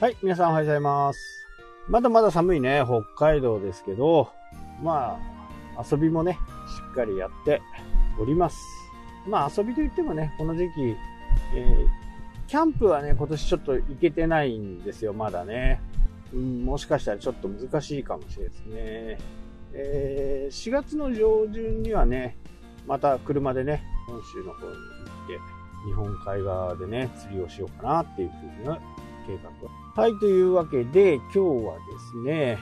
はい、皆さんおはようございます。まだまだ寒いね、北海道ですけど、まあ、遊びもね、しっかりやっております。まあ遊びといってもね、この時期、えーキャンプはね、今年ちょっと行けてないんですよ、まだね。うん、もしかしたらちょっと難しいかもしれないですね。えー4月の上旬にはね、また車でね、本州の方に行って、日本海側でね、釣りをしようかなっていうふうな計画。はい、というわけで、今日はですね、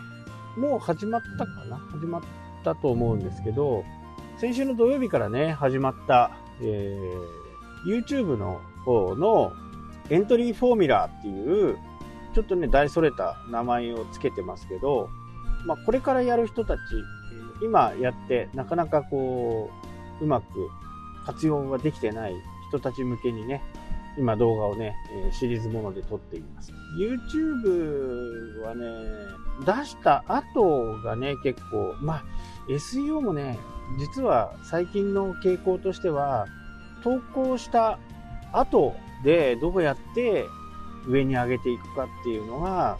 もう始まったかな？始まったと思うんですけど、先週の土曜日からね、始まった、えー YouTube の方のエントリーフォーミュラーっていう、ちょっとね、大それた名前をつけてますけど、まあ、これからやる人たち、今やって、なかなかこう、うまく活用ができてない人たち向けにね、今動画をね、シリーズもので撮っています。YouTube はね、出した後がね、結構、まあ、SEO もね、実は最近の傾向としては、投稿した後でどうやって上に上げていくかっていうのが、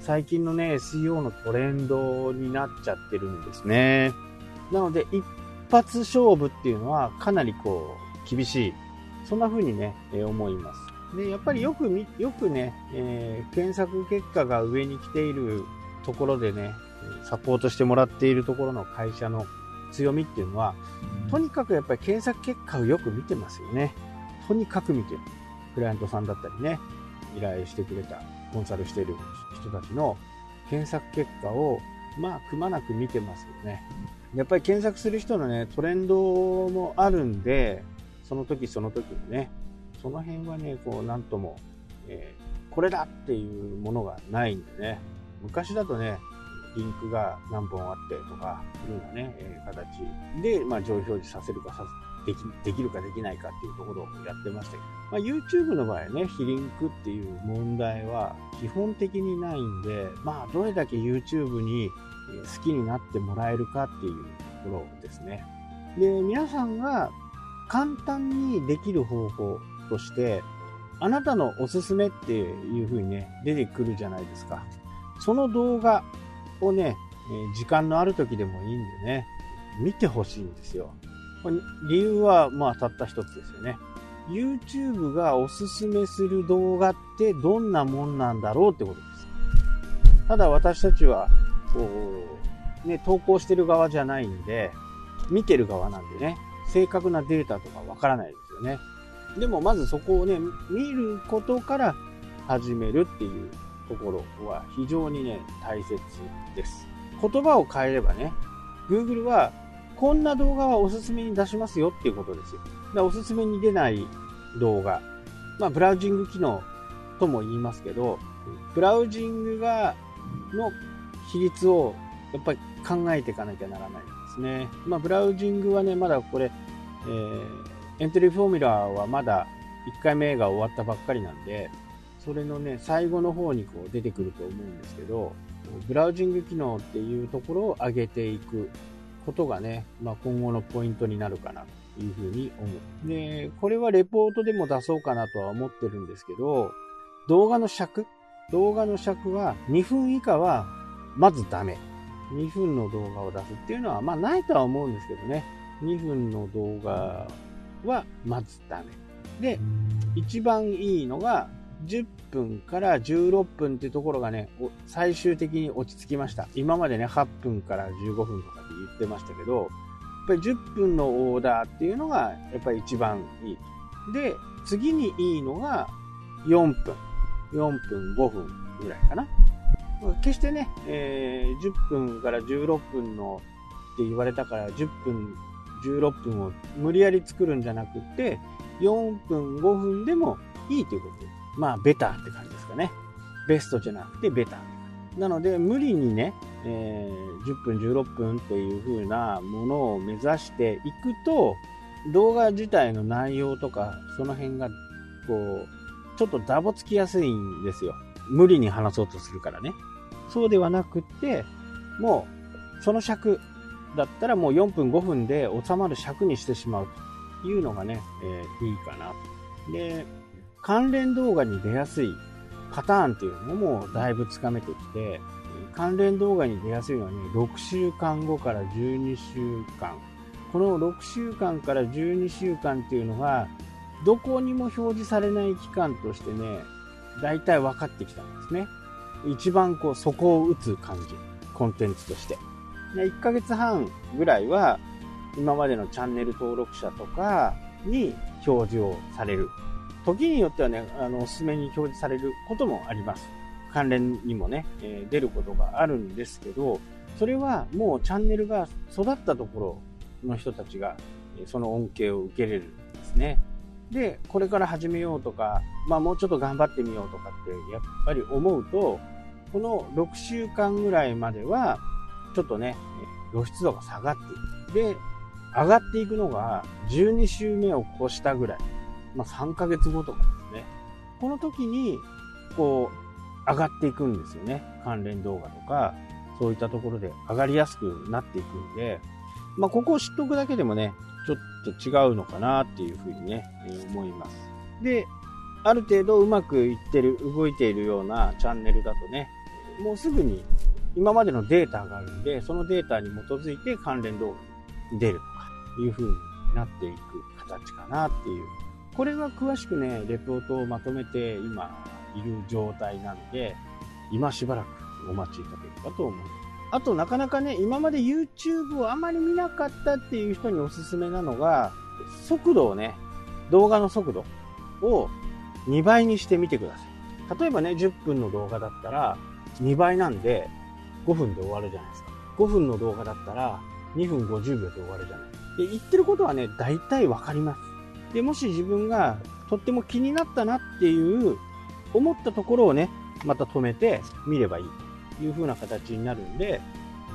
最近のね、SEO のトレンドになっちゃってるんですね。なので、一発勝負っていうのはかなりこう、厳しい。そんな風にね、えー思います。で、やっぱりよくみ、よくね、えー検索結果が上に来ているところでね、えーサポートしてもらっているところの会社の強みっていうのは、とにかくやっぱり検索結果をよく見てますよね。とにかく見てる。クライアントさんだったりね、依頼してくれた、コンサルしてる人たちの検索結果を、まあ、くまなく見てますよね。やっぱり検索する人のね、トレンドもあるんで、その時その時にね、その辺はね、こう、なんとも、えーこれだっていうものがないんでね、昔だとね、リンクが何本あってとか、いうようなね、えー形で、まあ、上表示させるかさでき、できるかできないかっていうところをやってましたけど、まあ、YouTube の場合ね、非リンクっていう問題は基本的にないんで、まあ、どれだけ YouTube に好きになってもらえるかっていうところですね。で、皆さんが簡単にできる方法として、あなたのおすすめっていう風にね、出てくるじゃないですか。その動画をね、時間のある時でもいいんでね、見てほしいんですよ。理由は、まあ、たった一つですよね。YouTube がおすすめする動画ってどんなもんなんだろうってことです。ただ私たちは、こう、ね、投稿してる側じゃないんで、見てる側なんでね、正確なデータとかわからないですよね。でもまずそこをね、見ることから始めるっていうところは非常にね、大切です。言葉を変えればね、Google はこんな動画はおすすめに出しますよっていうことですよ。だおすすめに出ない動画。まあ、ブラウジング機能とも言いますけど、ブラウジングが、の比率をやっぱり考えていかなきゃならないですね。まあ、ブラウジングはね、まだこれ、えーエントリーフォーミュラーはまだ1回目が終わったばっかりなんで、それのね、最後の方にこう出てくると思うんですけど、ブラウジング機能っていうところを上げていくことがね、まあ、今後のポイントになるかなというふうに思う。で、これはレポートでも出そうかなとは思ってるんですけど、動画の尺？動画の尺は2分以下はまずダメ。2分の動画を出すっていうのは、まあないとは思うんですけどね。2分の動画はまずダメ。で、一番いいのが10分から16分っていうところがね、お最終的に落ち着きました。今までね、8分から15分とかって言ってましたけど、やっぱり10分のオーダーっていうのがやっぱり一番いい。で、次にいいのが4分。4分、5分ぐらいかな。決してね、えー10分から16分のって言われたから10分、16分を無理やり作るんじゃなくて、4分、5分でもいいということ。まあ、ベターって感じですかね。ベストじゃなくてベター。なので、無理にね、えー10分、16分っていう風なものを目指していくと、動画自体の内容とか、その辺が、こう、ちょっとダボつきやすいんですよ。無理に話そうとするからね。そうではなくって、もう、その尺だったらもう4分5分で収まる尺にしてしまうというのがね、えーいいかなと。で、関連動画に出やすいパターンっていうのもだいぶつかめてきて、関連動画に出やすいのはね、6週間後から12週間。この6週間から12週間っていうのが、どこにも表示されない期間としてね、大体分かってきたんですね。一番こう、底を打つ感じ。コンテンツとして。で1ヶ月半ぐらいは、今までのチャンネル登録者とかに表示をされる。時によってはね、あの、おすすめに表示されることもあります。関連にもね、えー、出ることがあるんですけど、それはもうチャンネルが育ったところの人たちが、その恩恵を受けれるんですね。で、これから始めようとか、まあもうちょっと頑張ってみようとかってやっぱり思うと、この6週間ぐらいまでは、ちょっとね、露出度が下がっていく。で、上がっていくのが12週目を越したぐらい。まあ3ヶ月後とかですね。この時に、こう、上がっていくんですよね。関連動画とか、そういったところで上がりやすくなっていくんで、まあここを知っておくだけでもね、ちょっと違うのかなっていうふうにねえ、思います。で、ある程度うまくいってる、動いているようなチャンネルだとね、もうすぐに今までのデータがあるんで、そのデータに基づいて関連動画に出るとかいう風になっていく形かなっていう。これは詳しくね、レポートをまとめて今いる状態なので、今しばらくお待ちいただければと思います。あとなかなかね、今まで YouTube をあまり見なかったっていう人におすすめなのが、速度をね、動画の速度を2倍にしてみてください。例えばね、10分の動画だったら2倍なんで5分で終わるじゃないですか。5分の動画だったら2分50秒で終わるじゃない。で、言ってることはね、大体わかります。で、もし自分がとっても気になったなっていう思ったところをね、また止めて見ればいいいう風な形になるんで、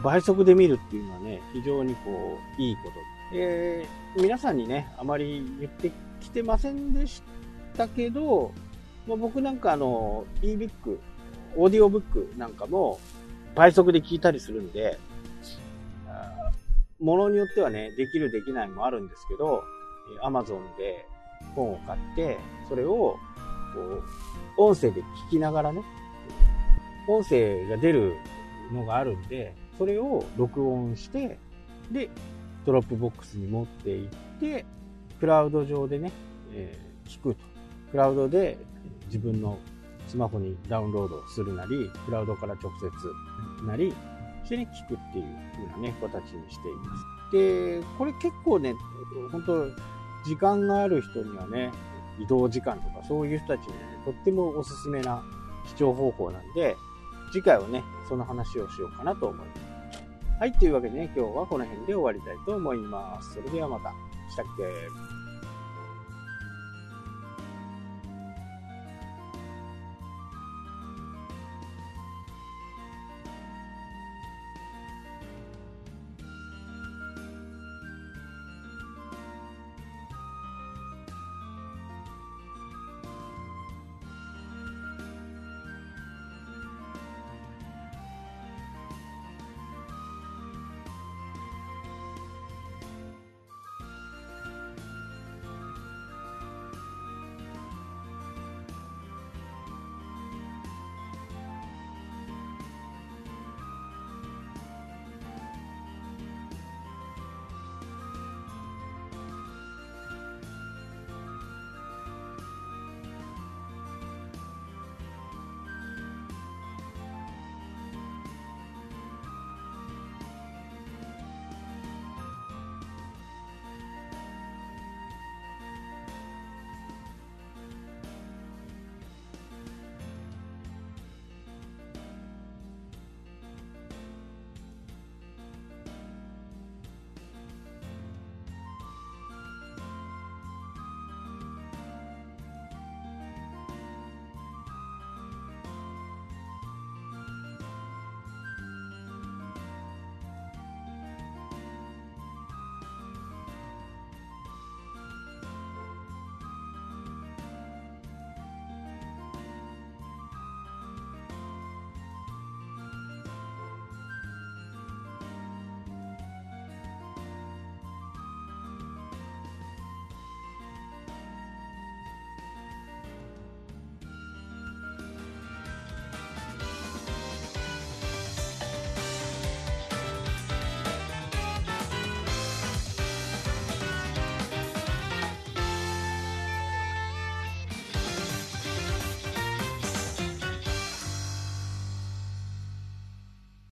倍速で見るっていうのはね、非常にこう、いいこと。えー、皆さんにね、あまり言ってきてませんでしたけど、まあ、僕なんかあの、ebook、オーディオブックなんかも倍速で聞いたりするんで、ものによってはね、できるできないもあるんですけど、Amazon で本を買って、それを、こう、音声で聞きながらね、音声が出るのがあるんで、それを録音して、で、 Dropbox に持っていって、クラウド上でね、えー、聞くと。クラウドで自分のスマホにダウンロードするなり、クラウドから直接なりしてね、聞くっていう風なね、形にしています。で、これ結構ね、本当時間がある人にはね、移動時間とかそういう人たちにね、とってもおすすめな視聴方法なんで、次回はね、その話をしようかなと思います。はい、というわけでね、今日はこの辺で終わりたいと思います。それではまた。したっけ？